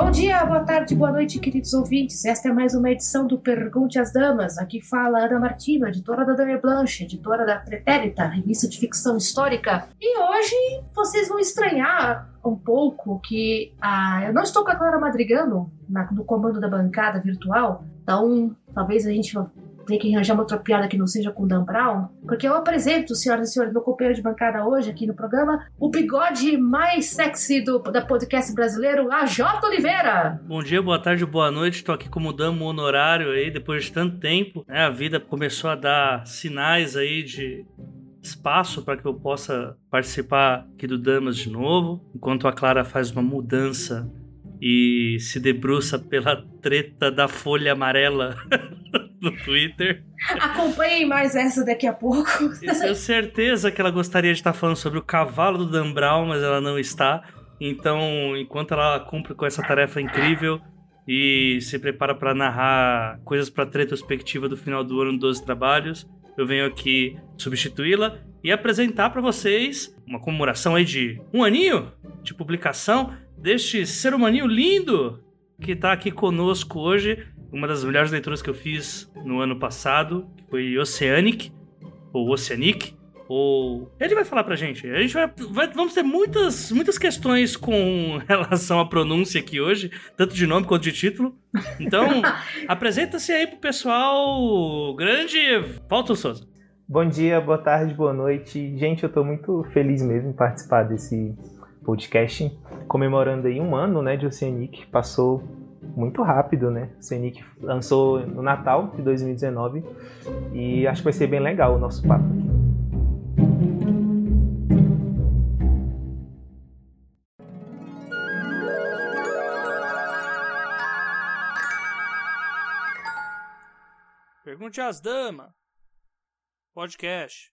Bom dia, boa tarde, boa noite, queridos ouvintes. Esta é mais uma edição do Pergunte às Damas. Aqui fala Ana Martino, editora da Dame Blanche, editora da Pretérita, revista de ficção histórica. E hoje vocês vão estranhar um pouco que ah, eu não estou com a Clara Madrigano na, no comando da bancada virtual, então talvez a gente tem que arranjar uma outra piada que não seja com Dan Brown, porque eu apresento, senhoras e senhores, meu companheiro de bancada hoje aqui no programa, o bigode mais sexy do da podcast brasileiro, a J. Oliveira. Bom dia, boa tarde, boa noite. Estou aqui como damo honorário aí, depois de tanto tempo. Né, a vida começou a dar sinais aí de espaço para que eu possa participar aqui do Damas de novo, enquanto a Clara faz uma mudança e se debruça pela treta da folha amarela no Twitter. Acompanhem mais essa daqui a pouco. Eu tenho certeza que ela gostaria de estar falando sobre o cavalo do Dan Brown, mas ela não está. Então, enquanto ela cumpre com essa tarefa incrível e se prepara para narrar coisas para retrospectiva do final do ano 12 trabalhos, eu venho aqui substituí-la e apresentar para vocês uma comemoração aí de um aninho de publicação deste ser humaninho lindo que está aqui conosco hoje uma das melhores leituras que eu fiz no ano passado, que foi Oceanic, ou Oceanic, ou... Ele vai falar pra gente. A gente vai, vai, Vamos ter muitas, muitas questões com relação à pronúncia aqui hoje, tanto de nome quanto de título. Então, apresenta-se aí pro pessoal grande Walter Souza. Bom dia, boa tarde, boa noite. Gente, eu tô muito feliz mesmo em participar desse podcast, comemorando aí um ano, né, de Oceanic. Passou muito rápido, né? O Senic lançou no Natal de 2019 e acho que vai ser bem legal o nosso papo aqui. Pergunte às damas. Podcast.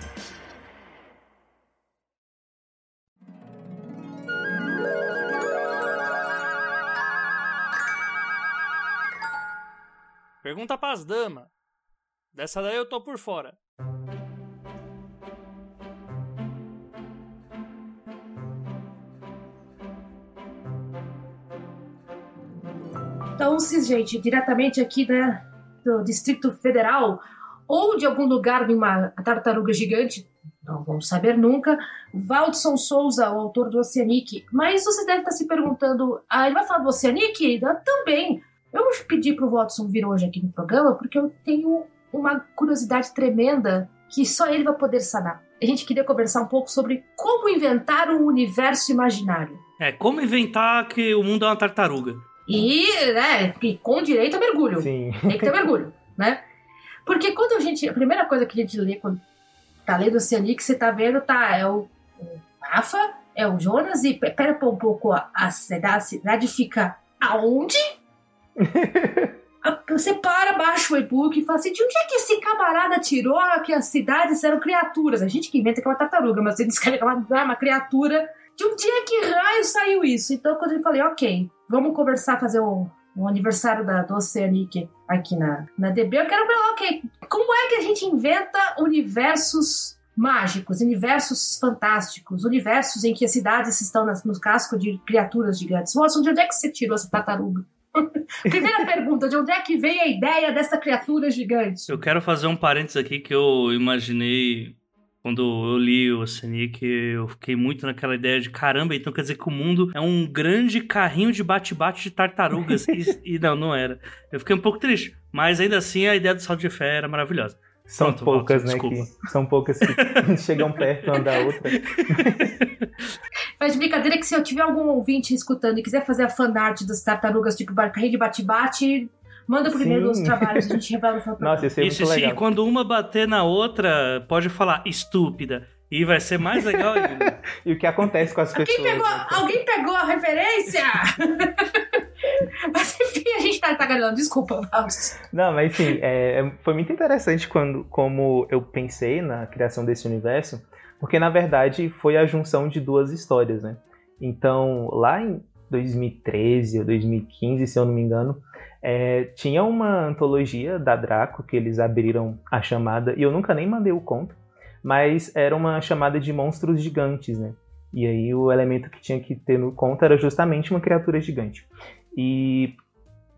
Pergunta pras damas. Dessa daí eu tô por fora. Então, se, gente, diretamente aqui né, do Distrito Federal ou de algum lugar de uma tartaruga gigante, não vamos saber nunca, Valdson Souza, o autor do Oceanic. Mas você deve estar se perguntando, ah, ele vai falar do Oceanic? Também. Eu pedi pro Watson vir hoje aqui no programa porque eu tenho uma curiosidade tremenda que só ele vai poder sanar. A gente queria conversar um pouco sobre como inventar um universo imaginário. É, como inventar que o mundo é uma tartaruga. E, né, com direito a mergulho. Sim. Tem que ter mergulho, né? Porque quando a gente. A primeira coisa que a gente lê quando tá lendo Oceanic, você tá vendo, tá, é o, o Rafa, é o Jonas, e pera um pouco, a, a cidade fica aonde? Você para, baixa o e-book e fala assim: de onde é que esse camarada tirou que as cidades eram criaturas? A gente que inventa que é uma tartaruga, mas ele descreve que é uma, uma criatura. De onde é que raio saiu isso? Então, quando eu falei, ok, vamos conversar, fazer o, o aniversário da, do Oceanic aqui na, na DB, eu quero ver, ok, como é que a gente inventa universos mágicos, universos fantásticos, universos em que as cidades estão nas, no casco de criaturas gigantes? De onde é que você tirou essa tartaruga? Primeira pergunta, de onde é que veio a ideia dessa criatura gigante? Eu quero fazer um parênteses aqui que eu imaginei quando eu li o Oceanic, eu fiquei muito naquela ideia de caramba, então quer dizer que o mundo é um grande carrinho de bate-bate de tartarugas. e, e, não, não era. Eu fiquei um pouco triste, mas ainda assim a ideia do salto de fé era maravilhosa. São Pronto, poucas, volta, né? Que, são poucas que chegam perto uma da outra. Mas de brincadeira que se eu tiver algum ouvinte escutando e quiser fazer a fanart das tartarugas, tipo carrinho de bate-bate, manda primeiro os trabalhos, a gente revela o Nossa, isso é Isso, muito legal. e quando uma bater na outra, pode falar estúpida. E vai ser mais legal ainda. E o que acontece com as Alguém pessoas? pegou, né? alguém pegou a referência? Mas enfim, a gente tá tagarelando. Desculpa, Valdes. Não, mas sim, é, foi muito interessante quando, como eu pensei na criação desse universo, porque na verdade foi a junção de duas histórias, né? Então, lá em 2013 ou 2015, se eu não me engano, é, tinha uma antologia da Draco que eles abriram a chamada, e eu nunca nem mandei o conto, mas era uma chamada de monstros gigantes, né? E aí o elemento que tinha que ter no conto era justamente uma criatura gigante. E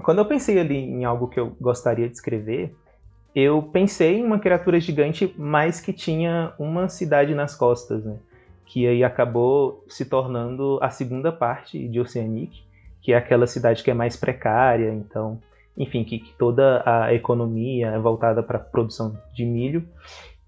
quando eu pensei ali em algo que eu gostaria de escrever, eu pensei em uma criatura gigante, mas que tinha uma cidade nas costas, né? Que aí acabou se tornando a segunda parte de Oceanic, que é aquela cidade que é mais precária, então, enfim, que, que toda a economia é voltada para a produção de milho.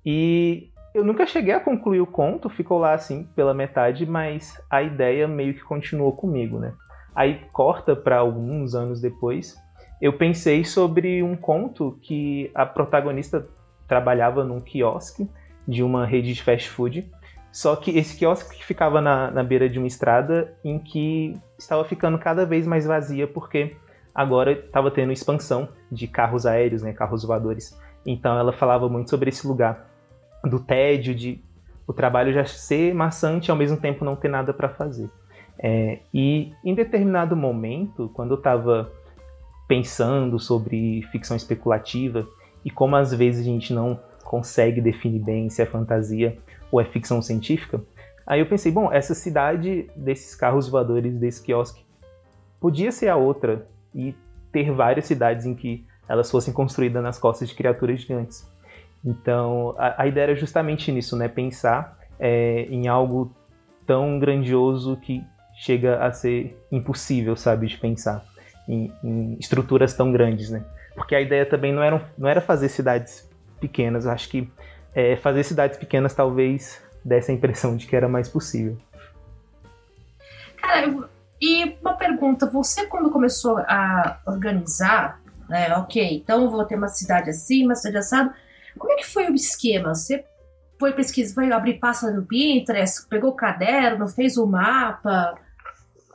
E eu nunca cheguei a concluir o conto, ficou lá assim pela metade, mas a ideia meio que continuou comigo, né? Aí corta para alguns anos depois, eu pensei sobre um conto que a protagonista trabalhava num quiosque de uma rede de fast food. Só que esse quiosque ficava na, na beira de uma estrada em que estava ficando cada vez mais vazia porque agora estava tendo expansão de carros aéreos, né, carros voadores. Então ela falava muito sobre esse lugar do tédio, de o trabalho já ser maçante e ao mesmo tempo não ter nada para fazer. É, e em determinado momento, quando eu estava pensando sobre ficção especulativa e como às vezes a gente não consegue definir bem se é fantasia ou é ficção científica, aí eu pensei, bom, essa cidade desses carros voadores, desse quiosque, podia ser a outra e ter várias cidades em que elas fossem construídas nas costas de criaturas gigantes. Então, a, a ideia era justamente nisso, né? Pensar é, em algo tão grandioso que chega a ser impossível, sabe, de pensar em, em estruturas tão grandes, né? Porque a ideia também não era, não era fazer cidades pequenas. Acho que é, fazer cidades pequenas talvez desse a impressão de que era mais possível. Cara, eu- e uma pergunta: você, quando começou a organizar, né? Ok, então eu vou ter uma cidade assim, uma cidade assada. Como é que foi o esquema? Você foi pesquisar, foi abrir pasta no Pinterest, pegou o caderno, fez o mapa?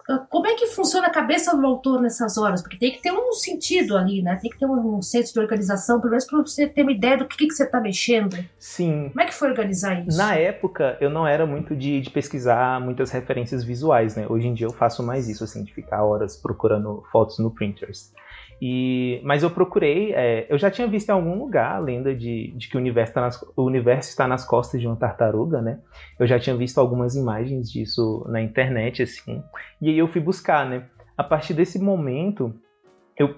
Ah, Como é que funciona a cabeça do autor nessas horas? Porque tem que ter um sentido ali, né? Tem que ter um senso de organização, pelo menos para você ter uma ideia do que, que você está mexendo. Sim, Como é que foi organizar isso? Na época, eu não era muito de, de pesquisar muitas referências visuais, né? Hoje em dia eu faço mais isso, assim, de ficar horas procurando fotos no Pinterest. E, mas eu procurei, é, eu já tinha visto em algum lugar a lenda de, de que o universo, tá nas- o universo está nas costas de uma tartaruga, né? Eu já tinha visto algumas imagens disso na internet, assim. E aí eu fui buscar, né? A partir desse momento, eu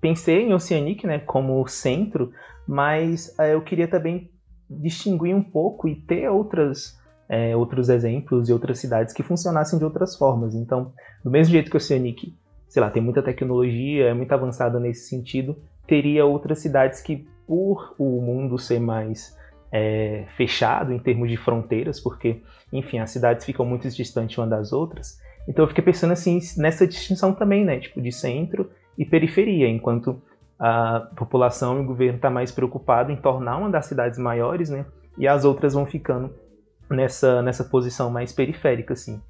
pensei em Oceanic, né, como centro, mas é, eu queria também distinguir um pouco e ter outras, é, outros exemplos e outras cidades que funcionassem de outras formas. Então, do mesmo jeito que o Oceanic, sei lá, tem muita tecnologia, é muito avançada nesse sentido, teria outras cidades que, por o mundo ser mais é, fechado em termos de fronteiras, porque, enfim, as cidades ficam muito distantes uma das outras. Então eu fiquei pensando assim nessa distinção também, né, tipo de centro e periferia, enquanto a população e o governo está mais preocupado em tornar uma das cidades maiores, né, e as outras vão ficando nessa, nessa posição mais periférica, assim.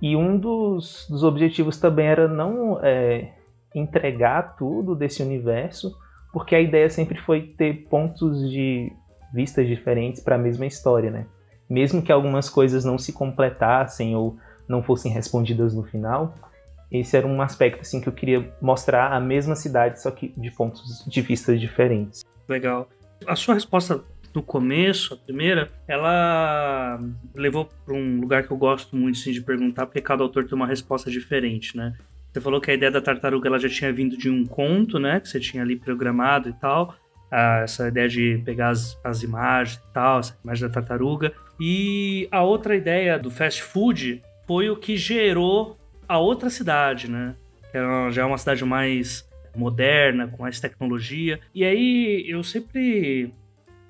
E um dos, dos objetivos também era não é, entregar tudo desse universo, porque a ideia sempre foi ter pontos de vistas diferentes para a mesma história, né? Mesmo que algumas coisas não se completassem ou não fossem respondidas no final, esse era um aspecto assim que eu queria mostrar a mesma cidade, só que de pontos de vista diferentes. Legal. A sua resposta no começo, a primeira, ela levou para um lugar que eu gosto muito assim, de perguntar, porque cada autor tem uma resposta diferente, né? Você falou que a ideia da tartaruga ela já tinha vindo de um conto, né? Que você tinha ali programado e tal. Ah, essa ideia de pegar as, as imagens e tal, essa imagem da tartaruga. E a outra ideia do fast food foi o que gerou a outra cidade, né? Que é já é uma cidade mais moderna, com mais tecnologia. E aí eu sempre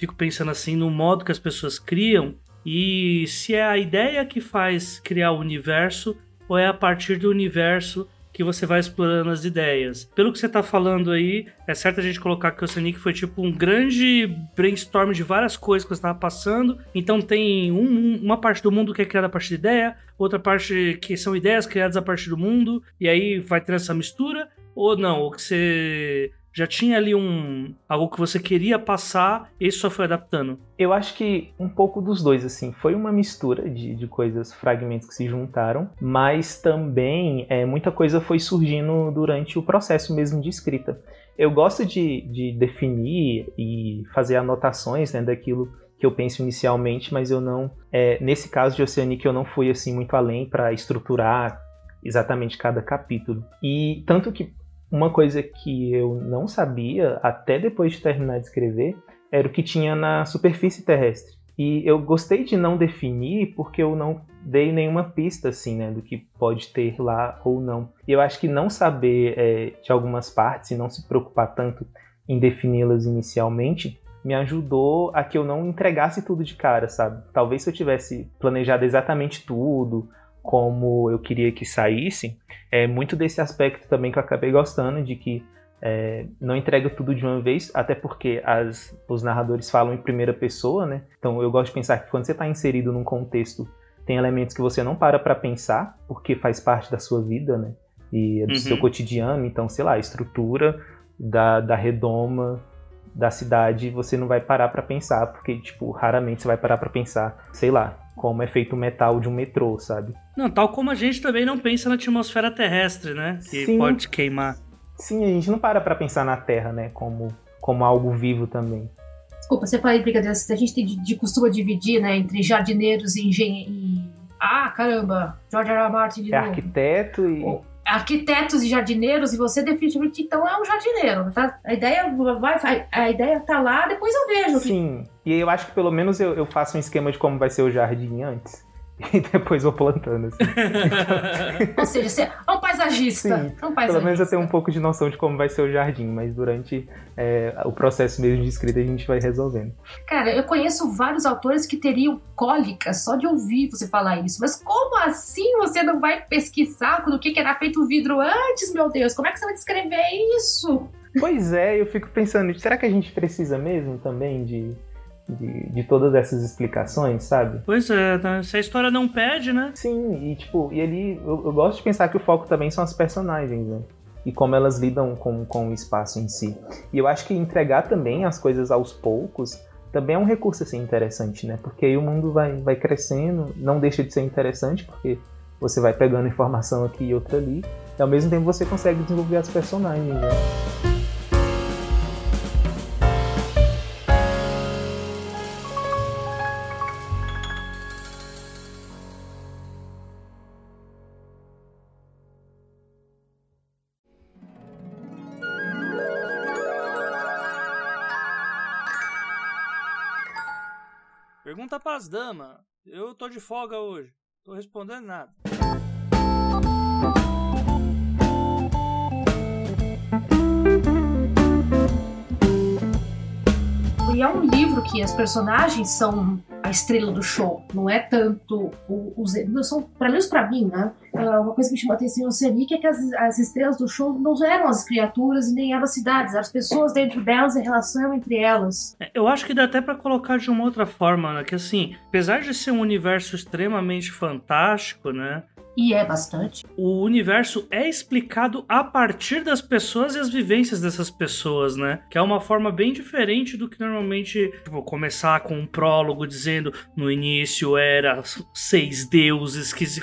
fico pensando assim no modo que as pessoas criam e se é a ideia que faz criar o universo ou é a partir do universo que você vai explorando as ideias. Pelo que você está falando aí, é certo a gente colocar que o Oceanic foi tipo um grande brainstorm de várias coisas que você estava passando. Então tem um, uma parte do mundo que é criada a partir de ideia, outra parte que são ideias criadas a partir do mundo, e aí vai ter essa mistura. Ou não, ou que você já tinha ali um algo que você queria passar e só foi adaptando? Eu acho que um pouco dos dois, assim. Foi uma mistura de, de coisas, fragmentos que se juntaram, mas também é, muita coisa foi surgindo durante o processo mesmo de escrita. Eu gosto de, de definir e fazer anotações né, daquilo que eu penso inicialmente, mas eu não. É, nesse caso de Oceanic, eu não fui assim muito além para estruturar exatamente cada capítulo. E tanto que uma coisa que eu não sabia até depois de terminar de escrever era o que tinha na superfície terrestre. E eu gostei de não definir porque eu não dei nenhuma pista assim, né, do que pode ter lá ou não. E eu acho que não saber é, de algumas partes e não se preocupar tanto em defini-las inicialmente me ajudou a que eu não entregasse tudo de cara, sabe? Talvez se eu tivesse planejado exatamente tudo, como eu queria que saísse, é muito desse aspecto também que eu acabei gostando, de que é, não entrega tudo de uma vez, até porque as, os narradores falam em primeira pessoa, né? Então eu gosto de pensar que quando você está inserido num contexto, tem elementos que você não para para pensar, porque faz parte da sua vida, né? E é do uhum. seu cotidiano, então, sei lá, a estrutura da, da redoma da cidade, você não vai parar para pensar, porque, tipo, raramente você vai parar para pensar, sei lá, como é feito o metal de um metrô, sabe? Não, tal como a gente também não pensa na atmosfera terrestre, né? Que Sim. pode queimar. Sim, a gente não para pra pensar na Terra, né? Como, como algo vivo também. Desculpa, você fala em brincadeira, a gente tem de, de costuma dividir, né, entre jardineiros e engenheiros. Ah, caramba, George R. R. Martin de é novo. arquiteto e arquitetos e jardineiros e você definitivamente então é um jardineiro. Tá? A ideia vai, a ideia tá lá, depois eu vejo. Sim. E eu acho que pelo menos eu, eu faço um esquema de como vai ser o jardim antes. e depois vou plantando, assim. Ou seja, você é um paisagista. Sim, um paisagista. Pelo menos eu tenho um pouco de noção de como vai ser o jardim, mas durante é, o processo mesmo de escrita a gente vai resolvendo. Cara, eu conheço vários autores que teriam cólica só de ouvir você falar isso. Mas como assim você não vai pesquisar do que era feito o vidro antes, meu Deus? Como é que você vai descrever isso? Pois é, eu fico pensando, será que a gente precisa mesmo também de de, de todas essas explicações, sabe? Pois é, tá? se a história não pede, né? Sim, e tipo, e ele. Eu, eu gosto de pensar que o foco também são as personagens, né? E como elas lidam com, com o espaço em si. E eu acho que entregar também as coisas aos poucos também é um recurso assim interessante, né? Porque aí o mundo vai, vai crescendo, não deixa de ser interessante, porque você vai pegando informação aqui e outra ali, e ao mesmo tempo você consegue desenvolver as personagens, né? Pras damas. Eu tô de folga hoje. Tô respondendo nada. E é um livro que as personagens são a estrela do show, não é tanto os. São, pelo menos pra mim, né? Ah, uma coisa que me chamou a atenção em Oceanic é que as, as estrelas do show não eram as criaturas e nem eram as cidades, eram as pessoas dentro delas e a relação entre elas. É, eu acho que dá até para colocar de uma outra forma, né? Que assim, apesar de ser um universo extremamente fantástico, né? E é bastante. O universo é explicado a partir das pessoas e as vivências dessas pessoas, né? Que é uma forma bem diferente do que normalmente, tipo, começar com um prólogo dizendo no início era seis deuses que se.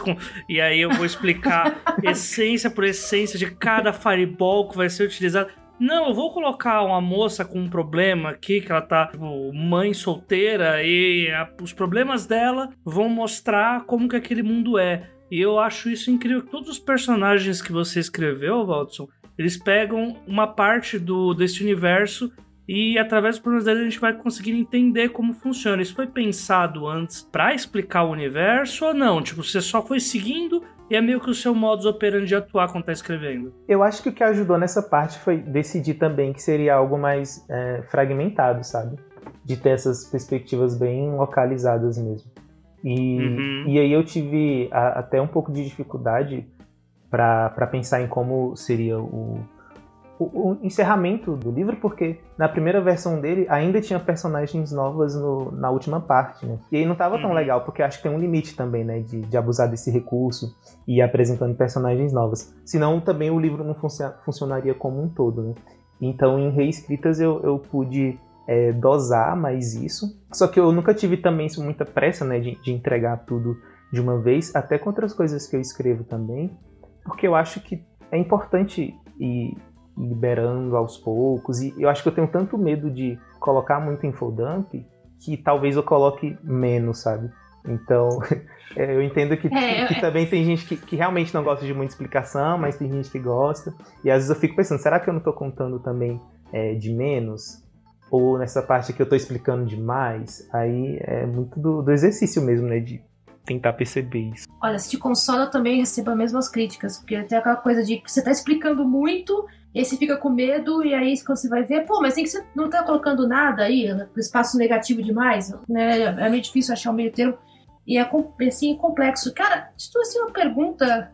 E aí eu vou explicar essência por essência de cada fireball que vai ser utilizado. Não, eu vou colocar uma moça com um problema aqui, que ela tá, tipo, mãe solteira, e a, os problemas dela vão mostrar como que aquele mundo é. E eu acho isso incrível. Todos os personagens que você escreveu, Waldson, eles pegam uma parte do desse universo e através dos problemas deles a gente vai conseguir entender como funciona. Isso foi pensado antes para explicar o universo ou não? Tipo, você só foi seguindo e é meio que o seu modus operandi de atuar quando tá escrevendo. Eu acho que o que ajudou nessa parte foi decidir também que seria algo mais é, fragmentado, sabe? De ter essas perspectivas bem localizadas mesmo. E, uhum. e aí eu tive a, até um pouco de dificuldade para pensar em como seria o, o, o, encerramento do livro, porque na primeira versão dele ainda tinha personagens novas no, na última parte, né? E aí não estava tão uhum. legal, porque acho que tem um limite também, né? De, de abusar desse recurso e ir apresentando personagens novas. Senão também o livro não funcionaria como um todo, né? Então em reescritas eu, eu pude é, dosar mais isso. Só que eu nunca tive também muita pressa, né? De, de entregar tudo de uma vez, até com outras coisas que eu escrevo também, porque eu acho que é importante ir liberando aos poucos. E eu acho que eu tenho tanto medo de colocar muito infodump que talvez eu coloque menos, sabe? Então, é, eu entendo que, é, que, também tem gente que, que, realmente não gosta de muita explicação, mas tem gente que gosta. E às vezes eu fico pensando, será que eu não estou contando também é, de menos? Ou nessa parte que eu estou explicando demais? Aí é muito do, do exercício mesmo, né? De tentar perceber isso. Olha, se te consola, eu também recebo as mesmas críticas, porque tem aquela coisa de que você está explicando muito e aí você fica com medo, e aí quando você vai ver, pô, mas tem que você não tá colocando nada aí, espaço negativo demais, né? É meio difícil achar o meio termo. E é assim, complexo. Cara, se tu assim uma pergunta, né?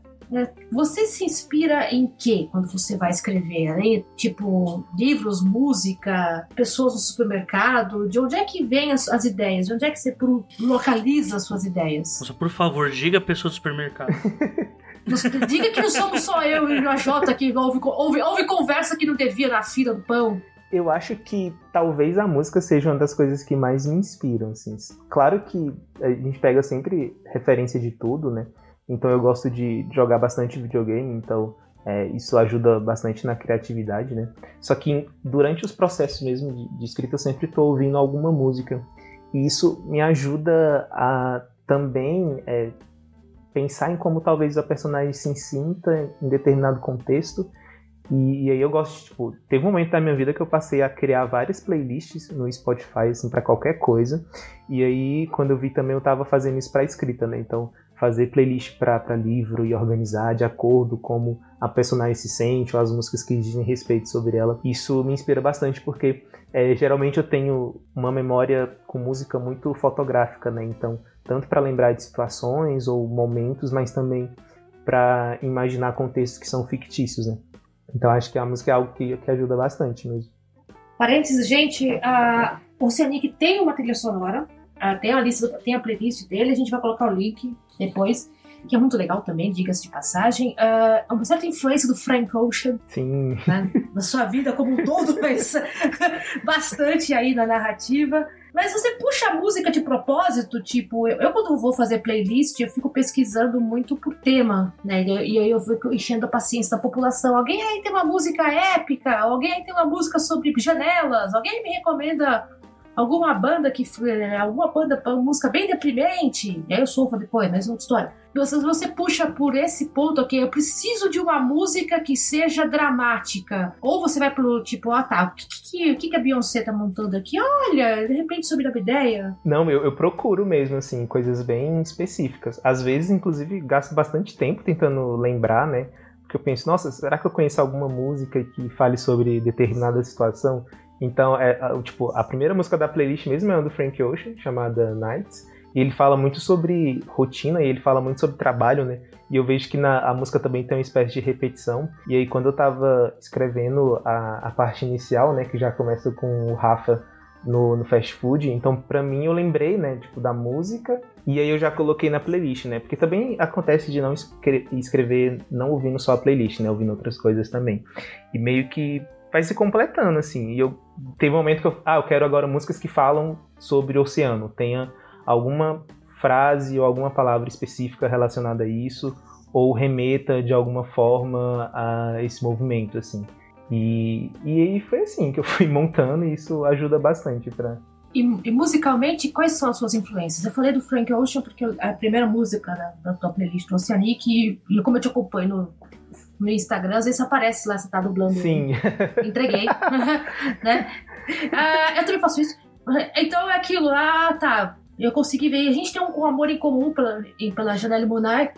Você se inspira em quê quando você vai escrever? Aí, tipo, livros, música, pessoas no supermercado? De onde é que vem as, as ideias? De onde é que você localiza as suas ideias? Nossa, por favor, diga pessoa do supermercado. Diga que não somos só eu e o AJ que ouve, ouve, ouve conversa que não devia na fila do pão. Eu acho que talvez a música seja uma das coisas que mais me inspiram, assim. Claro que a gente pega sempre referência de tudo, né? Então eu gosto de jogar bastante videogame, então é, isso ajuda bastante na criatividade, né? Só que durante os processos mesmo de, de escrita eu sempre estou ouvindo alguma música. E isso me ajuda a também é, pensar em como talvez a personagem se sinta em determinado contexto. E, e, aí eu gosto, tipo, teve um momento da minha vida que eu passei a criar várias playlists no Spotify, assim, para qualquer coisa. E aí, quando eu vi também, eu tava fazendo isso para escrita, né? Então, fazer playlist para livro e organizar de acordo como a personagem se sente ou as músicas que dizem respeito sobre ela. Isso me inspira bastante porque é, geralmente eu tenho uma memória com música muito fotográfica, né? Então tanto para lembrar de situações ou momentos, mas também para imaginar contextos que são fictícios, né? Então acho que a música é algo que, que ajuda bastante mesmo. Parênteses, gente, a Oceanic tem uma trilha sonora, tem a lista, tem a playlist dele, a gente vai colocar o link depois, que é muito legal também, diga-se de passagem. Uh, uma certa influência do Frank Ocean Sim. Né, na sua vida como um todo, mas bastante aí na narrativa. Mas você puxa a música de propósito, tipo, eu, eu quando vou fazer playlist, eu fico pesquisando muito por tema, né? E aí eu fico enchendo a paciência da população. Alguém aí tem uma música épica? Alguém aí tem uma música sobre janelas? Alguém me recomenda alguma banda que alguma banda uma música bem deprimente, aí eu sofro depois, mas outra história. Você, você puxa por esse ponto aqui, eu preciso de uma música que seja dramática. Ou você vai pro tipo, ah tá, o que, que, que, que a Beyoncé tá montando aqui? Olha, de repente sobre a ideia. Não, eu, eu procuro mesmo, assim, coisas bem específicas. Às vezes, inclusive, gasto bastante tempo tentando lembrar, né? Porque eu penso, nossa, será que eu conheço alguma música que fale sobre determinada situação? Então, é, tipo, a primeira música da playlist mesmo é uma do Frank Ocean, chamada Nights. E ele fala muito sobre rotina e ele fala muito sobre trabalho, né? E eu vejo que na, a música também tem uma espécie de repetição. E aí, quando eu tava escrevendo a, a parte inicial, né? Que já começa com o Rafa no, no fast food. Então, para mim, eu lembrei, né? Tipo, da música. E aí eu já coloquei na playlist, né? Porque também acontece de não escrever, não ouvindo só a playlist, né? Ouvindo outras coisas também. E meio que vai se completando, assim. E eu teve um momento que eu, ah, eu quero agora músicas que falam sobre oceano, tenha alguma frase ou alguma palavra específica relacionada a isso, ou remeta de alguma forma a esse movimento, assim. E, e aí foi assim que eu fui montando e isso ajuda bastante para e, e, musicalmente, quais são as suas influências? Eu falei do Frank Ocean porque é a primeira música da, da tua playlist Oceanic e, e como eu te acompanho no, no Instagram, às vezes aparece lá, você tá dublando. Sim. Entreguei. né? Ah, eu também faço isso. Então é aquilo, ah, tá. Eu consegui ver. A gente tem um, amor em comum pela, pela Janelle Monáe,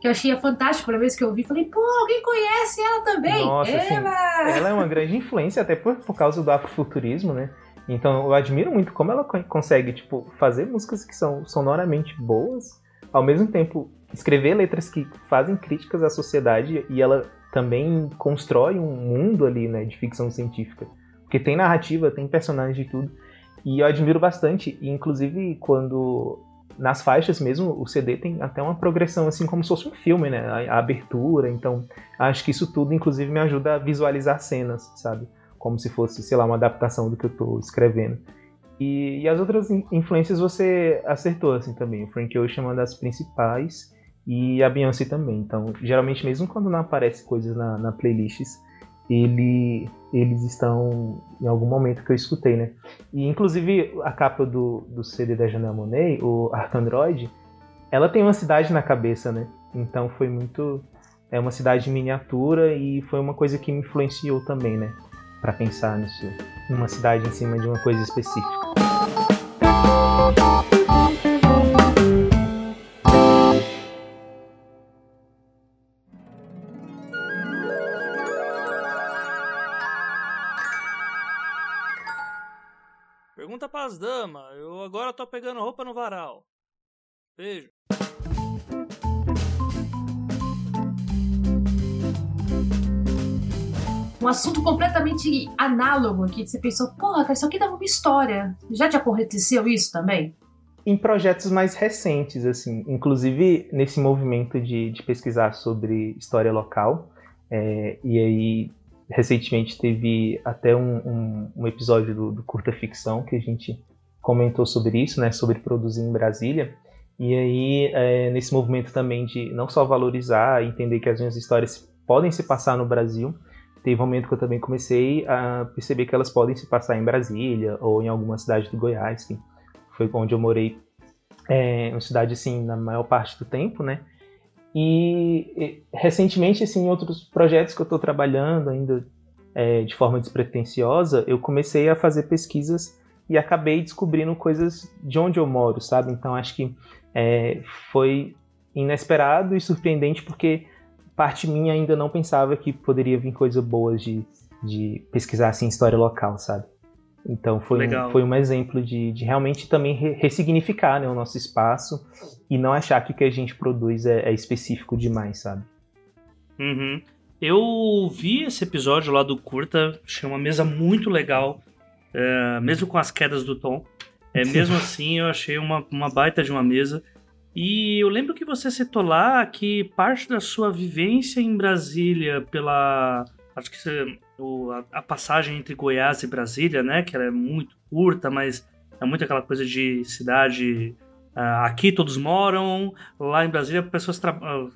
que eu achei fantástico a vez que eu vi. Falei, pô, alguém conhece ela também. Nossa, ela... Ela é uma grande influência, até por, por causa do afrofuturismo, né? Então eu admiro muito como ela consegue, tipo, fazer músicas que são sonoramente boas, ao mesmo tempo escrever letras que fazem críticas à sociedade e ela também constrói um mundo ali, né, de ficção científica. Porque tem narrativa, tem personagem e tudo. E eu admiro bastante, e inclusive quando nas faixas mesmo, o CD tem até uma progressão assim como se fosse um filme, né? A, a abertura, então acho que isso tudo inclusive me ajuda a visualizar cenas, sabe? Como se fosse, sei lá, uma adaptação do que eu estou escrevendo. E, e, as outras influências você acertou assim também. O Frank Ocean é uma das principais e a Beyoncé também. Então, geralmente mesmo quando não aparece coisas na, na playlists, ele, eles estão em algum momento que eu escutei, né? E inclusive a capa do, do CD da Janelle Monet, o Art Android, ela tem uma cidade na cabeça, né? Então foi muito é uma cidade miniatura e foi uma coisa que me influenciou também, né? Para pensar nisso, numa cidade em cima de uma coisa específica. Pras damas. Eu agora tô pegando roupa no varal. Beijo. Um assunto completamente análogo aqui. Você pensou, porra, cara, isso aqui dá uma história. Já te aconteceu isso também? Em projetos mais recentes, assim, inclusive nesse movimento de, de pesquisar sobre história local, é, e aí recentemente teve até um, um, um episódio do, do, Curta Ficção que a gente comentou sobre isso, né, sobre produzir em Brasília. E aí, é, nesse movimento também de não só valorizar, entender que as minhas histórias podem se passar no Brasil, teve um momento que eu também comecei a perceber que elas podem se passar em Brasília ou em alguma cidade do Goiás, que foi onde eu morei, é, uma cidade assim na maior parte do tempo, né? E recentemente, assim, em outros projetos que eu estou trabalhando ainda é, de forma despretensiosa, eu comecei a fazer pesquisas e acabei descobrindo coisas de onde eu moro, sabe? Então acho que é, foi inesperado e surpreendente porque parte minha ainda não pensava que poderia vir coisas boas de, de pesquisar assim história local, sabe? Então foi, um, foi um exemplo de, de realmente também re ressignificar né, o nosso espaço e não achar que o que a gente produz é, é específico demais, sabe? Uhum. Eu vi esse episódio lá do Curta, achei uma mesa muito legal, é, mesmo com as quedas do tom. É, mesmo assim, eu achei uma, uma baita de uma mesa. E eu lembro que você citou lá que parte da sua vivência em Brasília pela. Acho que você o, a, a, passagem entre Goiás e Brasília, né? Que ela é muito curta, mas é muito aquela coisa de cidade. Uh, aqui todos moram, lá em Brasília pessoas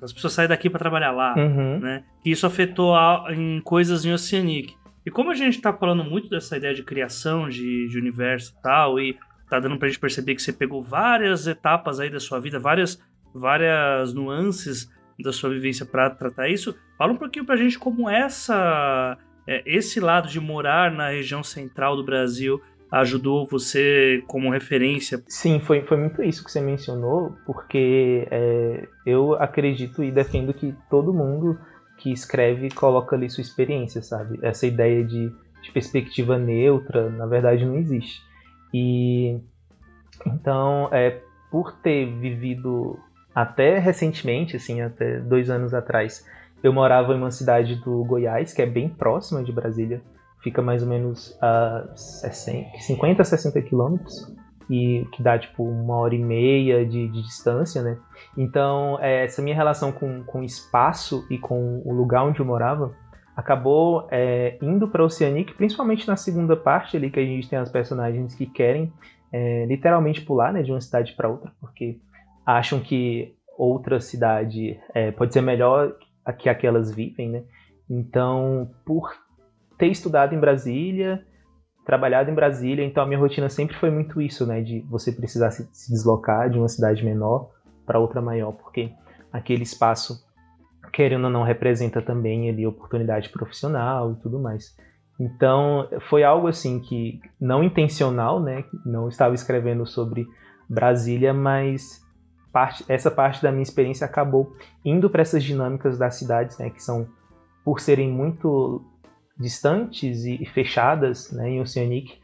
as pessoas saem daqui para trabalhar lá, uhum. né? E isso afetou a, em coisas em Oceanic. E como a gente está falando muito dessa ideia de criação de, de universo e tal, e tá dando pra gente perceber que você pegou várias etapas aí da sua vida, várias, várias nuances da sua vivência para tratar isso, fala um pouquinho pra gente como essa é, esse lado de morar na região central do Brasil ajudou você como referência? Sim, foi, foi muito isso que você mencionou, porque é, eu acredito e defendo que todo mundo que escreve coloca ali sua experiência, sabe? Essa ideia de, de perspectiva neutra, na verdade, não existe. E então, é, por ter vivido até recentemente, assim, até dois anos atrás, eu morava em uma cidade do Goiás, que é bem próxima de Brasília, fica mais ou menos a 60, 50 a 60 quilômetros, e que dá tipo uma hora e meia de, de distância, né? Então, é, essa minha relação com, com o espaço e com o lugar onde eu morava acabou é, indo para Oceanic, principalmente na segunda parte ali, que a gente tem as personagens que querem é, literalmente pular né, de uma cidade para outra, porque acham que outra cidade é, pode ser melhor que aquelas vivem, né? Então, por ter estudado em Brasília, trabalhado em Brasília, então a minha rotina sempre foi muito isso, né? De você precisar se, se deslocar de uma cidade menor para outra maior, porque aquele espaço, querendo ou não, representa também ali oportunidade profissional e tudo mais. Então, foi algo assim que não intencional, né? Não estava escrevendo sobre Brasília, mas parte, essa parte da minha experiência acabou indo para essas dinâmicas das cidades, né, que são por serem muito distantes e fechadas, né, em Oceanic,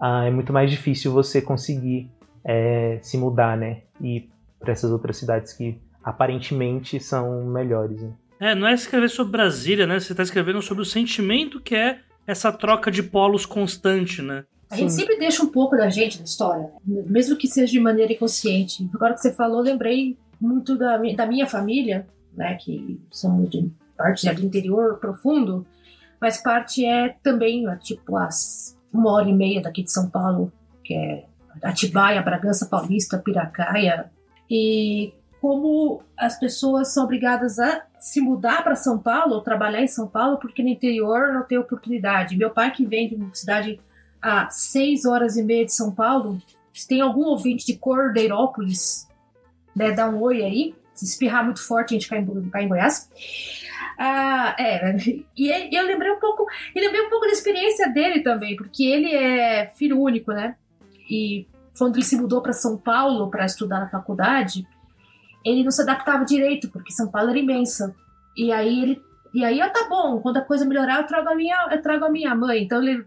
ah, é muito mais difícil você conseguir é, se mudar, né? E para essas outras cidades que aparentemente são melhores. Né? É, não é escrever sobre Brasília, né? Você está escrevendo sobre o sentimento que é essa troca de polos constante, né? A gente sempre deixa um pouco da gente na história, né? mesmo que seja de maneira inconsciente. Agora que você falou, lembrei muito da, da minha família, né? Que são de parte do interior profundo, mas parte é também, tipo, as uma hora e meia daqui de São Paulo, que é Atibaia, Bragança Paulista, Piracaia. E como as pessoas são obrigadas a se mudar para São Paulo, ou trabalhar em São Paulo, porque no interior não tem oportunidade. Meu pai, que vem de uma cidade a seis horas e meia de São Paulo, se tem algum ouvinte de Cordeirópolis, né, dá um oi aí. Se espirrar muito forte, a gente cai em, cai em Goiás. Ah, é, e eu lembrei um pouco, eu lembrei um pouco da experiência dele também, porque ele é filho único, né? E quando ele se mudou para São Paulo para estudar na faculdade, ele não se adaptava direito, porque São Paulo era imensa. E aí ele. E aí, ó, tá bom, quando a coisa melhorar, eu trago a minha, eu trago a minha mãe. Então ele.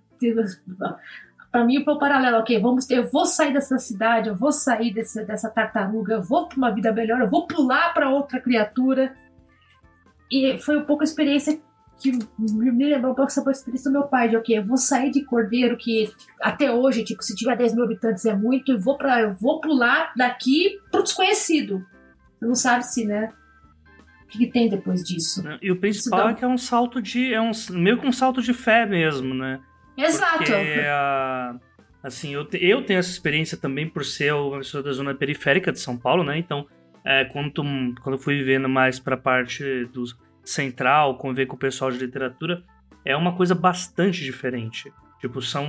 Para mim, o paralelo, ok, vamos ter, eu vou sair dessa cidade, eu vou sair desse, dessa tartaruga, eu vou para uma vida melhor, eu vou pular para outra criatura. E foi um pouco a experiência que me lembrou um pouco essa experiência do meu pai, de ok, eu vou sair de Cordeiro, que até hoje, tipo, se tiver 10 mil habitantes é muito, e vou, pra, eu vou pular daqui pro desconhecido não sabe se, né? O que, que tem depois disso? E o principal é que é um salto de. É um, meio que um salto de fé mesmo, né? Exato. Porque, a, assim, eu, eu tenho essa experiência também por ser uma pessoa da zona periférica de São Paulo, né? Então, é, quando, quando eu fui vivendo mais pra parte do central, conviver com o pessoal de literatura, é uma coisa bastante diferente. Tipo, são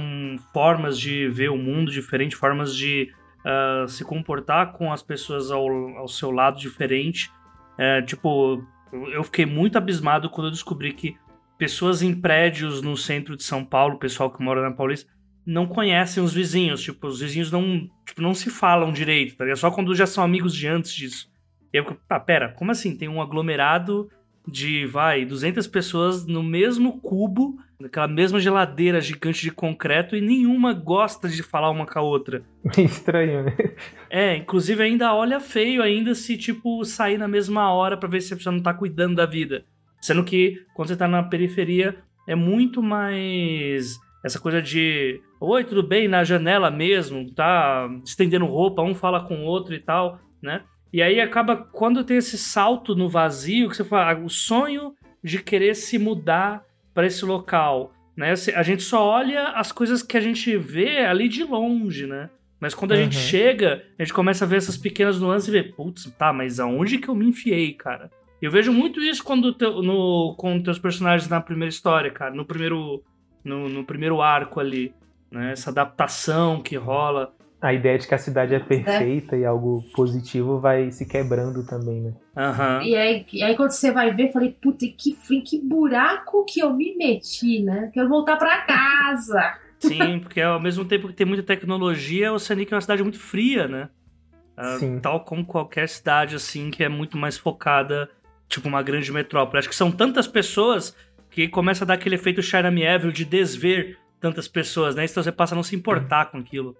formas de ver o mundo diferente, formas de uh, se comportar com as pessoas ao, ao seu lado diferente. É, tipo, eu fiquei muito abismado quando eu descobri que pessoas em prédios no centro de São Paulo, pessoal que mora na Paulista, não conhecem os vizinhos. Tipo, os vizinhos não, tipo, não se falam direito, tá? É só quando já são amigos de antes disso. E eu, tá, pera, como assim? Tem um aglomerado de, vai, 200 pessoas no mesmo cubo, naquela mesma geladeira gigante de concreto e nenhuma gosta de falar uma com a outra. Estranho, né? É, inclusive ainda olha feio ainda se, tipo, sair na mesma hora para ver se a pessoa não tá cuidando da vida. Sendo que, quando você tá na periferia, é muito mais essa coisa de oi, tudo bem, na janela mesmo, tá estendendo roupa, um fala com o outro e tal, né? E aí acaba, quando tem esse salto no vazio, que você fala, ah, o sonho de querer se mudar para esse local, né? A gente só olha as coisas que a gente vê ali de longe, né? Mas quando a uhum. gente chega, a gente começa a ver essas pequenas nuances e vê, putz, tá, mas aonde que eu me enfiei, cara? Eu vejo muito isso quando teu, no, com teus personagens na primeira história, cara, no primeiro, no, no primeiro arco ali, né? Essa adaptação que rola a ideia de que a cidade é perfeita é. e algo positivo vai se quebrando também, né? Uhum. E, aí, e aí quando você vai ver, eu falei, puta, que, que buraco que eu me meti, né? Quero voltar para casa. Sim, porque ao mesmo tempo que tem muita tecnologia, o Sonic é uma cidade muito fria, né? Uh, Sim. Tal como qualquer cidade, assim, que é muito mais focada, tipo uma grande metrópole. Acho que são tantas pessoas que começa a dar aquele efeito Charme Evil de desver tantas pessoas, né? Então você passa a não se importar com aquilo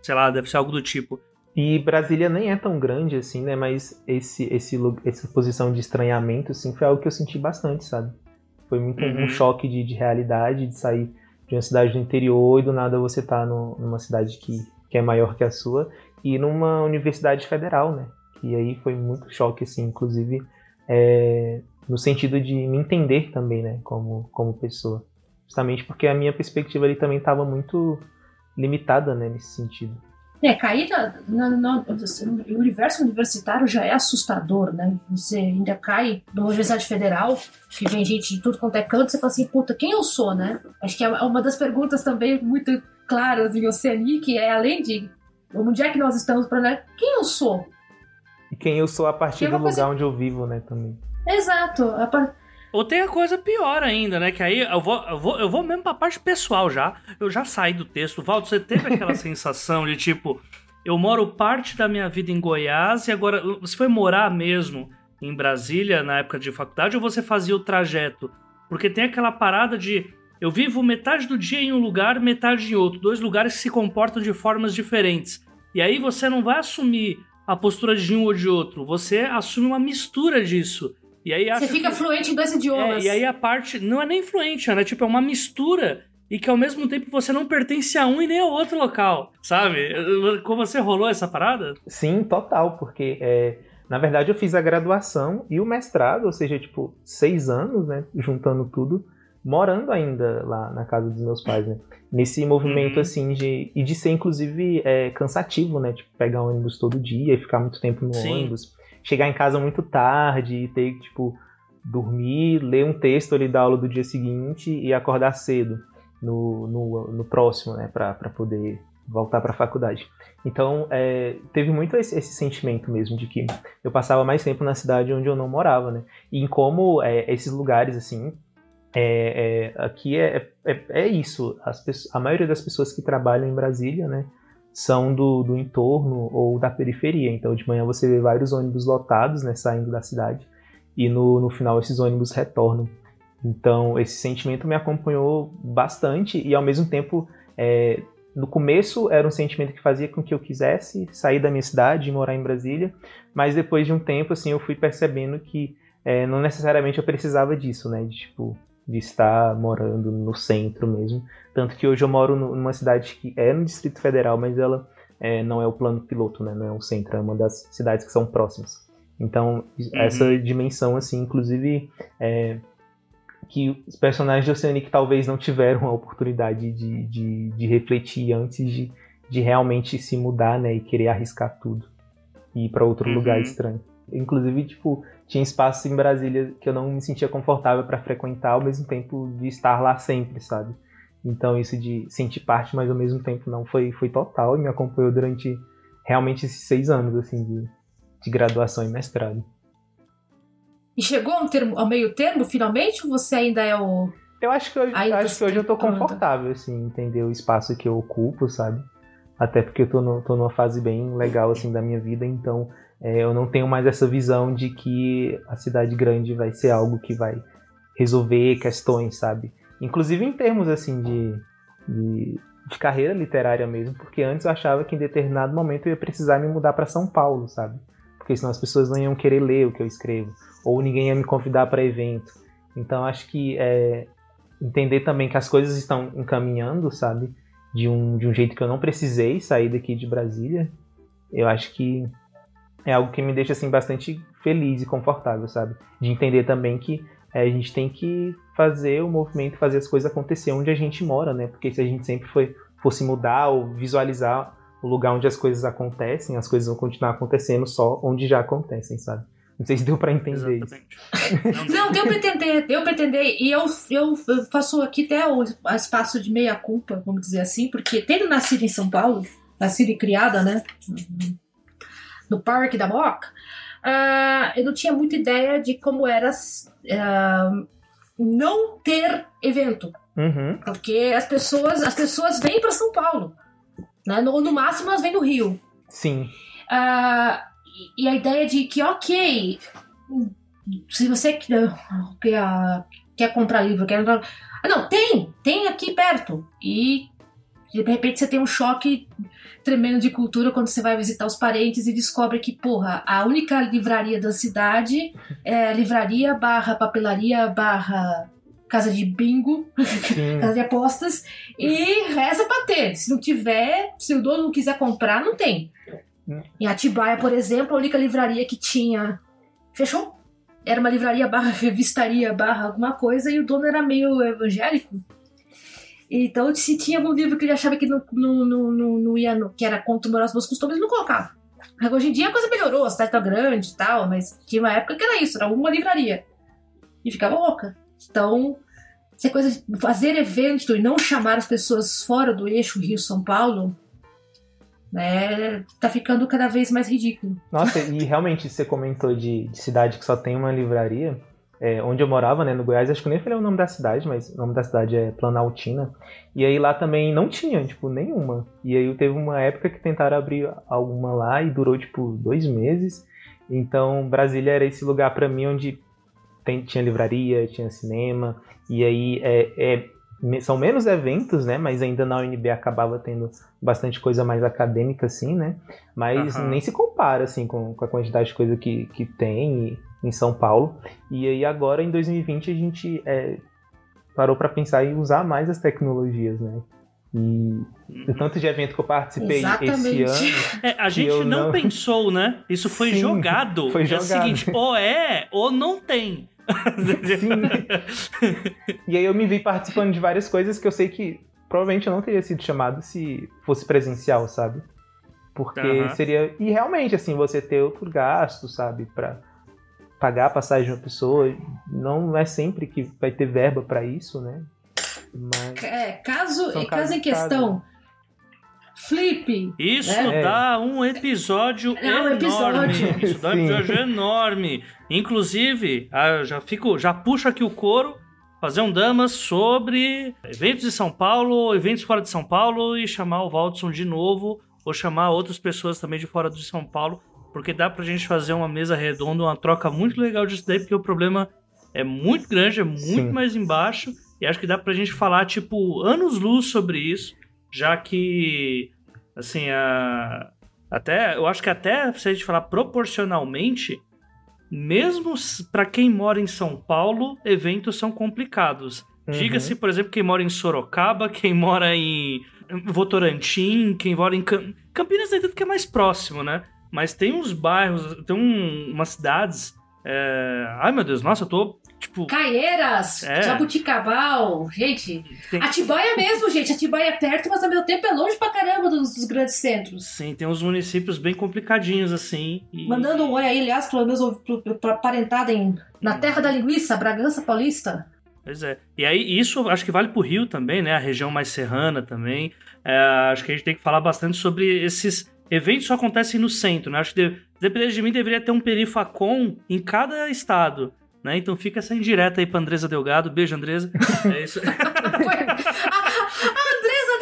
sei lá, deve ser algo do tipo. E Brasília nem é tão grande assim, né? Mas esse, esse, essa posição de estranhamento, assim, foi algo que eu senti bastante, sabe? Foi muito uhum. um choque de, de realidade, de sair de uma cidade do interior e do nada você tá no, numa cidade que, que é maior que a sua e numa universidade federal, né? E aí foi muito choque, assim, inclusive é, no sentido de me entender também, né? Como, como pessoa. Justamente porque a minha perspectiva ali também estava muito limitada, né, nesse sentido. É, cair no, no, universo universitário já é assustador, né? Você ainda cai numa universidade federal, que vem gente de tudo quanto é canto, você fala assim, puta, quem eu sou, né? Acho que é uma das perguntas também muito claras em Oceania, que é além de onde é que nós estamos, para né? quem eu sou? E quem eu sou a partir do lugar coisa... onde eu vivo, né, também. Exato. A par... Ou tem a coisa pior ainda, né? Que aí eu vou, eu vou, eu vou mesmo pra parte pessoal já. Eu já saí do texto. Valdo, você teve aquela sensação de tipo, eu moro parte da minha vida em Goiás e agora você foi morar mesmo em Brasília na época de faculdade ou você fazia o trajeto? Porque tem aquela parada de Eu vivo metade do dia em um lugar, metade em outro. Dois lugares que se comportam de formas diferentes. E aí você não vai assumir a postura de um ou de outro. Você assume uma mistura disso. E aí você fica que... fluente em dois idiomas. É, e aí a parte não é nem fluente, né? Tipo, é uma mistura e que ao mesmo tempo você não pertence a um e nem ao outro local, sabe? Com você rolou essa parada? Sim, total, porque é, na verdade eu fiz a graduação e o mestrado, ou seja, tipo, seis anos, né? Juntando tudo, morando ainda lá na casa dos meus pais, né? Nesse movimento, uhum. assim, de. E de ser, inclusive, é, cansativo, né? Tipo, pegar ônibus todo dia e ficar muito tempo no Sim. ônibus. Chegar em casa muito tarde e ter que, tipo, dormir, ler um texto ali da aula do dia seguinte e acordar cedo no, no, no próximo, né? Pra, pra poder voltar para a faculdade. Então, é, teve muito esse, esse, sentimento mesmo de que eu passava mais tempo na cidade onde eu não morava, né? E em como é, esses lugares, assim, é, é, aqui é, é, é isso. As, a maioria das pessoas que trabalham em Brasília, né, são do, do entorno ou da periferia. Então, de manhã você vê vários ônibus lotados, né, saindo da cidade, e no, no final esses ônibus retornam. Então, esse sentimento me acompanhou bastante e, ao mesmo tempo, é, no começo era um sentimento que fazia com que eu quisesse sair da minha cidade e morar em Brasília, mas depois de um tempo, assim, eu fui percebendo que é, não necessariamente eu precisava disso, né? De, tipo, de estar morando no centro mesmo. Tanto que hoje eu moro numa cidade que é no Distrito Federal, mas ela é, não é o plano piloto, né? Não é o centro, é uma das cidades que são próximas. Então, uhum. essa dimensão, assim, inclusive, é, que os personagens de Oceanic talvez não tiveram a oportunidade de, de, de refletir antes de, de realmente se mudar, né? E querer arriscar tudo. E ir para outro uhum. lugar estranho. Inclusive, tipo, tinha espaços em Brasília que eu não me sentia confortável para frequentar, ao mesmo tempo de estar lá sempre, sabe? Então isso de sentir parte, mas ao mesmo tempo não, foi, foi total e me acompanhou durante realmente esses seis anos, assim, de, de graduação e mestrado. E chegou ao, termo, ao meio termo, finalmente, ou você ainda é o... Eu acho que hoje, acho que hoje eu tô confortável, assim, entender o espaço que eu ocupo, sabe? Até porque eu tô, no, tô numa fase bem legal, assim, da minha vida, então é, eu não tenho mais essa visão de que a cidade grande vai ser algo que vai resolver questões, sabe? Inclusive em termos assim de, de, de carreira literária mesmo, porque antes eu achava que em determinado momento eu ia precisar me mudar para São Paulo, sabe? Porque senão as pessoas não iam querer ler o que eu escrevo, ou ninguém ia me convidar para evento. Então acho que é, entender também que as coisas estão encaminhando, sabe? De um, de um jeito que eu não precisei sair daqui de Brasília. Eu acho que é algo que me deixa assim bastante feliz e confortável, sabe? De entender também que é, a gente tem que fazer o movimento, fazer as coisas acontecer onde a gente mora, né? Porque se a gente sempre foi, fosse mudar ou visualizar o lugar onde as coisas acontecem, as coisas vão continuar acontecendo só onde já acontecem, sabe? Não sei se deu para entender Exatamente. isso. Não, deu para entender, deu para entender. E eu, eu faço aqui até o espaço de meia culpa, vamos dizer assim, porque tendo nascido em São Paulo, nascido e criada, né? No Parque da Moca, uh, eu não tinha muita ideia de como era uh, não ter evento. Uhum. Porque as pessoas, as pessoas vêm para São Paulo. Né? No, no máximo elas vêm no Rio. Sim. Uh, e, e a ideia de que, ok, se você quer, quer, quer comprar livro, quer. Ah, não, tem! Tem aqui perto. E de repente você tem um choque tremendo de cultura quando você vai visitar os parentes e descobre que, porra, a única livraria da cidade é livraria barra papelaria barra casa de bingo, casa de apostas, e reza pra ter. Se não tiver, se o dono não quiser comprar, não tem. Em Atibaia, por exemplo, a única livraria que tinha fechou. Era uma livraria barra revistaria barra alguma coisa e o dono era meio evangélico. Então, se tinha algum livro que ele achava que não, não, não, não ia, que era contra os meus costumes, ele não colocava. Hoje em dia a coisa melhorou, a cidade tá grande e tal, mas tinha uma época que era isso, era uma livraria. E ficava louca. Então, essa coisa de fazer evento e não chamar as pessoas fora do eixo Rio-São Paulo, né, tá ficando cada vez mais ridículo. Nossa, e realmente você comentou de, de cidade que só tem uma livraria é, onde eu morava, né, no Goiás, acho que eu nem falei o nome da cidade, mas o nome da cidade é Planaltina. E aí lá também não tinha, tipo, nenhuma. E aí teve uma época que tentaram abrir alguma lá e durou, tipo, dois meses. Então Brasília era esse lugar para mim onde tem, tinha livraria, tinha cinema. E aí é, é, são menos eventos, né? Mas ainda na UNB acabava tendo bastante coisa mais acadêmica, assim, né? Mas uhum. nem se compara, assim, com, com, a quantidade de coisa que, que tem em São Paulo. E aí agora, em 2020, a gente é, parou para pensar em usar mais as tecnologias, né? E o tanto de evento que eu participei Exatamente. esse ano. É, a gente não, não, pensou, né? Isso foi Sim, jogado. Foi jogado. É o seguinte, ou é ou não tem. Sim. e aí eu me vi participando de várias coisas que eu sei que provavelmente eu não teria sido chamado se fosse presencial, sabe? Porque uhum. seria. E realmente, assim, você ter outro gasto, sabe? Pra pagar a passagem de uma pessoa. Não é sempre que vai ter verba para isso, né? Mas... É, caso, caso em questão. Flip. Isso né? dá um episódio é um enorme. Episódio. Isso dá um episódio enorme. Inclusive, ah, já fico, já puxo aqui o couro fazer um damas sobre eventos de São Paulo, eventos fora de São Paulo e chamar o Valdson de novo ou chamar outras pessoas também de fora de São Paulo, porque dá pra gente fazer uma mesa redonda, uma troca muito legal disso daí, porque o problema é muito grande, é muito Sim. mais embaixo e acho que dá pra gente falar tipo anos luz sobre isso, já que assim, a até eu acho que até se a gente falar proporcionalmente, mesmo para quem mora em São Paulo, eventos são complicados. Uhum. Diga-se, por exemplo, quem mora em Sorocaba, quem mora em Votorantim, quem mora em Cam... Campinas, é tudo que é mais próximo, né? Mas tem uns bairros, tem um, umas cidades. É... Ai meu Deus, nossa, eu tô Tipo, Caieiras, é. Jabuticabal, gente. Tem... Atibaia mesmo, gente. Atibaia é perto, mas ao mesmo tempo é longe pra caramba dos, dos grandes centros. Sim, tem uns municípios bem complicadinhos, assim. E... Mandando um oi aí, aliás, pelo menos pra parentada em, na terra da linguiça, Bragança Paulista. Pois é. E aí, isso acho que vale pro Rio também, né? A região mais serrana também. É, acho que a gente tem que falar bastante sobre esses eventos só acontecem no centro, né? Acho que, dependendo de mim, deveria ter um perifacom em cada estado. Né? Então fica essa indireta aí pra Andresa Delgado. Beijo, Andresa. É isso. a, Andresa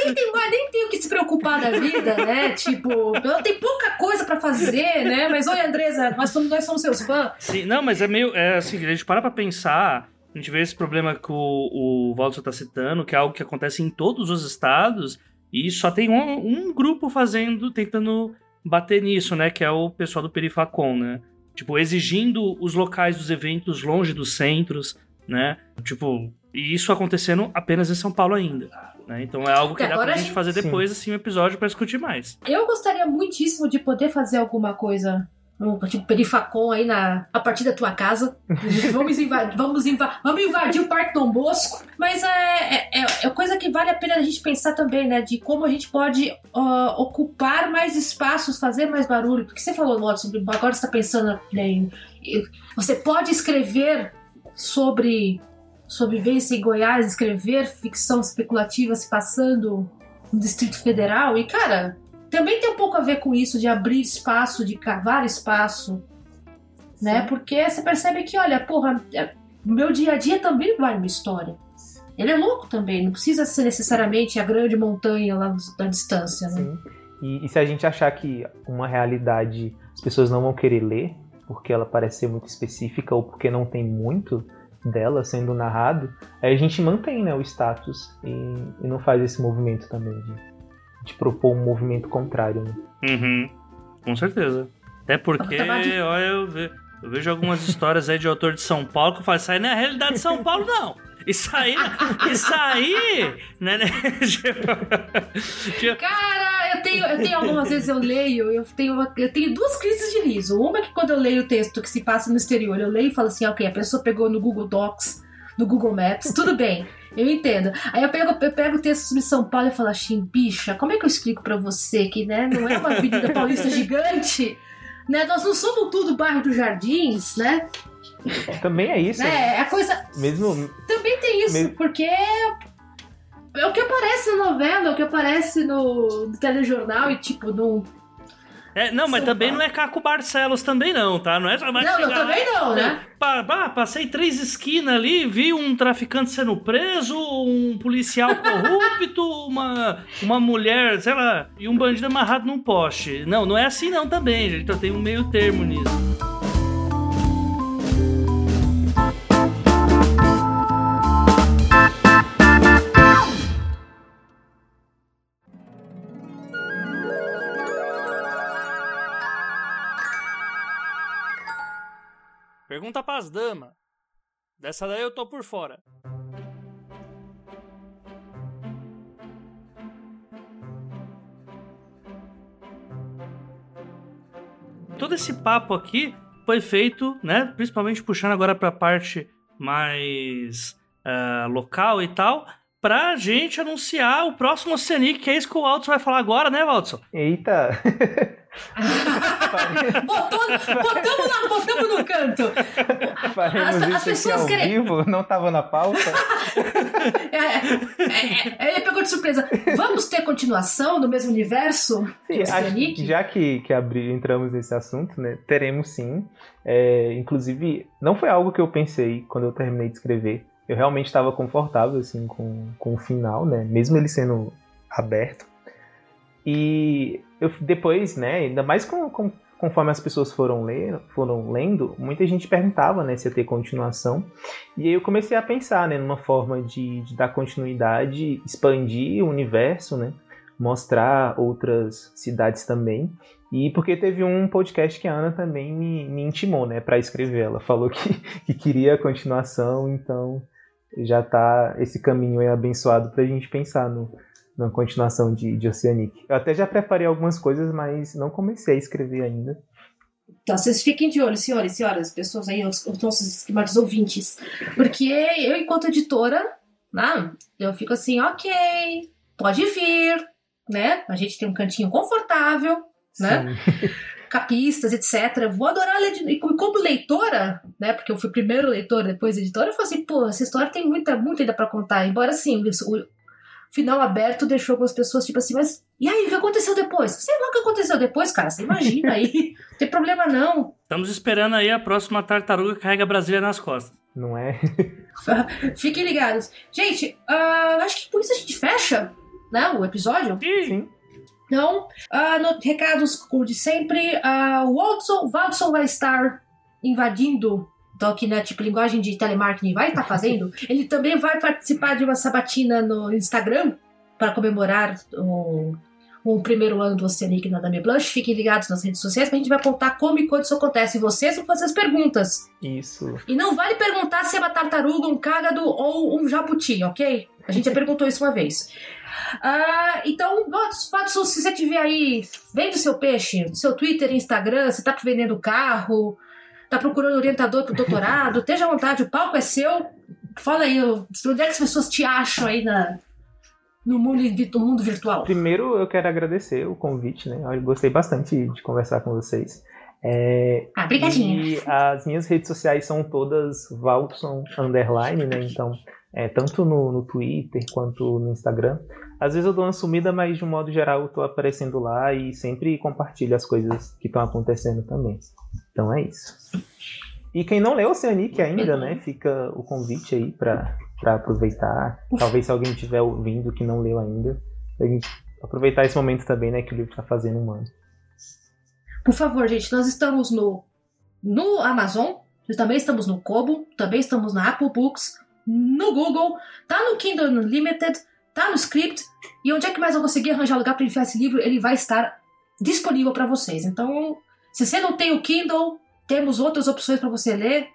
nem tem, nem tem o que se preocupar da vida, né? Tipo, ela tem pouca coisa para fazer, né? Mas oi, Andresa, nós somos, nós somos seus fãs. Sim, não, mas é meio. É assim, a gente para pra pensar. A gente vê esse problema que o, o Walter tá citando, que é algo que acontece em todos os estados, e só tem um, um grupo fazendo, tentando bater nisso, né? Que é o pessoal do Perifacom, né? Tipo, exigindo os locais dos eventos longe dos centros, né? Tipo, e isso acontecendo apenas em São Paulo ainda. Né? Então é algo que dá pra gente fazer depois, Sim. assim, um episódio para discutir mais. Eu gostaria muitíssimo de poder fazer alguma coisa um, tipo perifacom aí na, a partir da tua casa. vamos, invadir, vamos, invadir, vamos invadir o Parque Dom Bosco. Mas é, é, é, é, coisa que vale a pena a gente pensar também, né? De como a gente pode uh, ocupar mais espaços, fazer mais barulho. Porque você falou, Watson, agora você está pensando, né, você pode escrever sobre sobrevivência em Goiás, escrever ficção especulativa se passando no Distrito Federal. E, cara, também tem um pouco a ver com isso de abrir espaço, de cavar espaço, né? Porque você percebe que, olha, porra, é, meu dia a dia também vai uma história. Ele é louco também, não precisa ser necessariamente a grande montanha lá da distância, né? Sim. E, e se a gente achar que uma realidade as pessoas não vão querer ler, porque ela parece ser muito específica ou porque não tem muito dela sendo narrado, aí a gente mantém né, o status e, e não faz esse movimento também de de propor um movimento contrário. Né? Uhum. Com certeza. Até porque, olha, eu, ve, eu vejo algumas histórias aí de autor de São Paulo que eu falo, isso aí não é a realidade de São Paulo, não. Isso aí, isso aí, né? né? Cara, eu tenho, eu tenho algumas vezes eu leio, eu tenho, eu tenho duas crises de riso. Uma é que quando eu leio o texto que se passa no exterior, eu leio e falo assim, ok, a pessoa pegou no Google Docs, no Google Maps, tudo bem. Eu entendo. Aí eu pego, eu pego o texto sobre São Paulo e falo assim, bicha, como é que eu explico para você que né, não é uma avenida paulista gigante? Né? Nós não somos tudo bairro dos Jardins, né? Também é isso. Né? É, a coisa. Mesmo. Também tem isso, mesmo... porque é o que aparece na novela, é o que aparece no, no telejornal e, tipo, não, é, não, mas São também Paulo. não é Caco Barcelos também não, tá? Não é só Não, não, também não, né? Pa, pa, passei três esquinas ali, vi um traficante sendo preso, um policial corrupto, uma, uma mulher, sei lá, e um bandido amarrado num poste. Não, não é assim não também, gente. Então tem um meio termo nisso. Pergunta pras damas. Dessa daí eu tô por fora. Todo esse papo aqui foi feito, né? Principalmente puxando agora para a parte mais uh, local e tal, pra gente anunciar o próximo Oceanic, que é isso que o Waltz vai falar agora, né, Waltz? Eita! Botou, botamos, na, botamos no canto. Faremos as, as pessoas ao querem... vivo, não estava na pauta. É, é, é, ele pegou de surpresa. Vamos ter continuação no mesmo universo? Sim, acho, já que, que abri, entramos nesse assunto, né, teremos sim. É, inclusive, não foi algo que eu pensei quando eu terminei de escrever. Eu realmente estava confortável assim com, com o final, né? Mesmo ele sendo aberto. E eu, depois, né, ainda mais com, com, conforme as pessoas foram, ler, foram lendo, muita gente perguntava né, se ia ter continuação. E aí eu comecei a pensar né, numa forma de, de dar continuidade, expandir o universo, né, mostrar outras cidades também. E porque teve um podcast que a Ana também me, me intimou né, para escrever. Ela falou que, que queria a continuação, então já está esse caminho aí abençoado para a gente pensar no, na continuação de, de Oceanic. Eu até já preparei algumas coisas, mas não comecei a escrever ainda. Então, vocês fiquem de olho, senhores e senhoras, pessoas aí, os, os nossos estimados ouvintes. Porque eu, enquanto editora, né, eu fico assim, ok, pode vir, né? A gente tem um cantinho confortável, né? Capistas, etc. Vou adorar ler. E como leitora, né? Porque eu fui primeiro leitora, depois editora, eu falei assim, pô, essa história tem muita, muita ainda pra contar. Embora, sim, o, final aberto deixou algumas pessoas tipo assim, mas e aí, o que aconteceu depois? Sei lá o que aconteceu depois, cara. Você imagina aí. não tem problema não. Estamos esperando aí a próxima tartaruga que carrega a Brasília nas costas. Não é? Fiquem ligados. Gente, uh, acho que por isso a gente fecha né, o episódio. Sim. Então, uh, no, recados como de sempre, uh, o Watson, Watson vai estar invadindo então, que né, tipo, linguagem de telemarketing vai estar tá fazendo, ele também vai participar de uma sabatina no Instagram para comemorar o, o primeiro ano do Oceanic na Dame Blanche. Fiquem ligados nas redes sociais que a gente vai contar como e quando isso acontece. E vocês vão fazer as perguntas. Isso. E não vale perguntar se é uma tartaruga, um cágado ou um jabuti, ok? A gente já perguntou isso uma vez. Uh, então, Watson, se você tiver aí, vende seu peixe, seu Twitter, Instagram, você tá vendendo carro, tá procurando orientador pro doutorado, esteja à vontade, o palco é seu. Fala aí, onde é que as pessoas te acham aí na, no mundo, no mundo virtual? Primeiro, eu quero agradecer o convite, né? Eu gostei bastante de conversar com vocês. É, ah. E as minhas redes sociais são todas Valson Underline, né? Então, é, tanto no, no Twitter quanto no Instagram. Às vezes eu dou uma sumida, mas de um modo geral eu tô aparecendo lá e sempre compartilho as coisas que estão acontecendo também. Então é isso. E quem não leu Oceanic ainda, né? Fica o convite aí para aproveitar. Talvez se alguém estiver ouvindo que não leu ainda, a gente aproveitar esse momento também, né? Que o livro está fazendo um ano. Por favor, gente, nós estamos no, no Amazon, também estamos no Kobo, também estamos na Apple Books, no Google, tá no Kindle Unlimited, tá no script. E onde é que mais eu conseguir arranjar lugar para enfiar esse livro? Ele vai estar disponível para vocês. Então, se você não tem o Kindle, temos outras opções para você ler.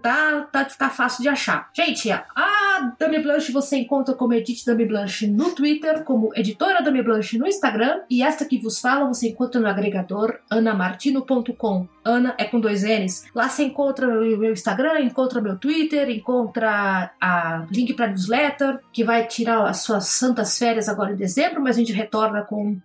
Tá, tá, tá fácil de achar. Gente, a Dami Blanche você encontra como Edith Dami Blanche no Twitter, como editora Dami Blanche no Instagram. E esta que vos fala você encontra no agregador anamartino.com. Ana é com dois N's. Lá você encontra o meu Instagram, encontra meu Twitter, encontra a link para newsletter, que vai tirar as suas santas férias agora em dezembro, mas a gente retorna com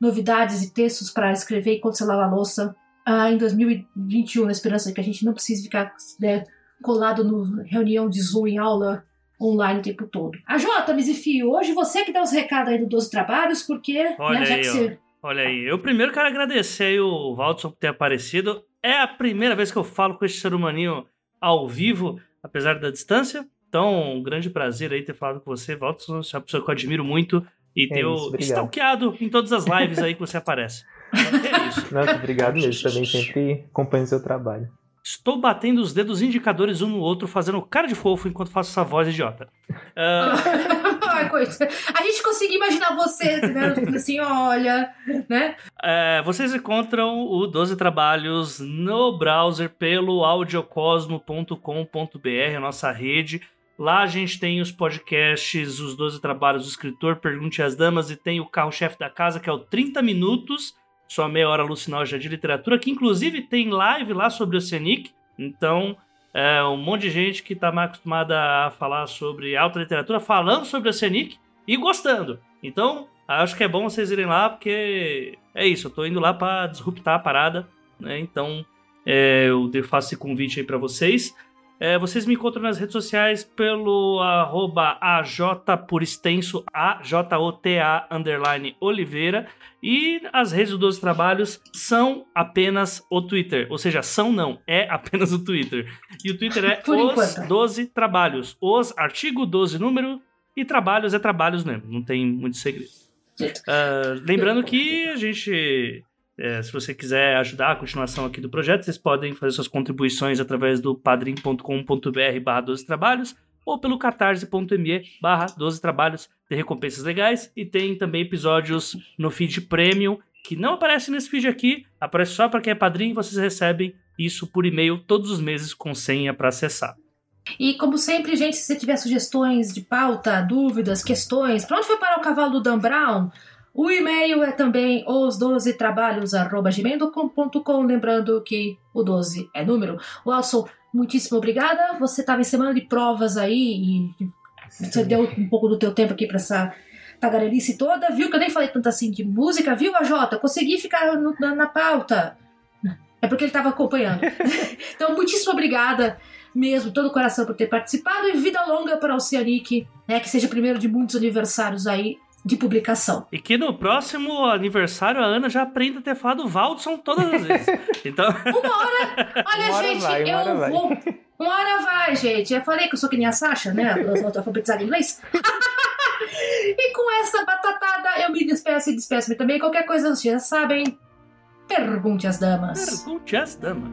novidades e textos para escrever enquanto você lava a louça ah, em 2021, na esperança que a gente não precise ficar né, colado no reunião de Zoom em aula online o tempo todo. A Jota, Mizifio, hoje você que dá os recados aí do 12 Trabalhos, porque né, Olha né, já aí, que você... Olha aí, eu primeiro quero agradecer aí o Valdson por ter aparecido. É a primeira vez que eu falo com esse ser humaninho ao vivo, apesar da distância. Então, um grande prazer aí ter falado com você, Valdson. Você é uma pessoa que eu admiro muito e é ter stalkeado em todas as lives aí que você aparece. É isso. Não, obrigado mesmo. Também sempre acompanho o seu trabalho. Estou batendo os dedos indicadores um no outro, fazendo cara de fofo enquanto faço essa voz idiota. Uh... A gente conseguiu imaginar você, né? assim, olha, né? É, vocês encontram o 12 Trabalhos no browser pelo audiocosmo.com.br, a nossa rede. Lá a gente tem os podcasts, os 12 Trabalhos do Escritor, Pergunte às Damas, e tem o carro-chefe da casa, que é o 30 Minutos, só meia hora alucinógena de literatura, que inclusive tem live lá sobre o Oceanic. Então, é, um monte de gente que está mais acostumada a falar sobre alta literatura, falando sobre o Oceanic e gostando. Então, acho que é bom vocês irem lá, porque é isso, eu tô indo lá para disruptar a parada, né? Então, é, eu faço esse convite aí para vocês. É, vocês me encontram nas redes sociais pelo arroba AJ por extenso A-J-O-T-A underline Oliveira. E as redes dos trabalhos são apenas o Twitter. Ou seja, são não, é apenas o Twitter. E o Twitter é os enquanto. 12 trabalhos. Os artigo 12 número e trabalhos é trabalhos mesmo. Não tem muito segredo. Ah, lembrando que a gente é, se você quiser ajudar a continuação aqui do projeto, vocês podem fazer suas contribuições através do padrim.com.br barra 12 trabalhos ou pelo catarse.me barra 12 trabalhos, tem recompensas legais e tem também episódios no feed premium que não aparece nesse feed aqui, aparece só para quem é padrinho e vocês recebem isso por e-mail todos os meses com senha para acessar. E como sempre, gente, se você tiver sugestões de pauta, dúvidas, questões, pra onde foi parar o cavalo do Dan Brown? O e-mail é também os12trabalhos.gmail.com, lembrando que o 12 é número. Wilson, muitíssimo obrigada. Você estava em semana de provas aí e você deu um pouco do teu tempo aqui para essa tagarelice toda. Viu que eu nem falei tanto assim de música, viu, AJ? Consegui ficar no- na, na pauta. É porque ele estava acompanhando. então, muitíssimo obrigada mesmo, todo o coração por ter participado e vida longa para o Oceanic, né? Que seja primeiro de muitos aniversários aí de publicação. E que no próximo aniversário a Ana já aprenda a ter falado Valdson todas as vezes. Então, Uma hora, olha, Uma hora gente, vai, uma eu hora vai. vou. Uma hora vai, gente. Eu falei que eu sou que nem a Sasha, né? Eu sou alfabetizada em inglês. e com essa batatada, eu me despeço e despeço-me também. Qualquer coisa, vocês já sabem. Pergunte às damas. pergunte às damas.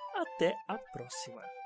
até a próxima.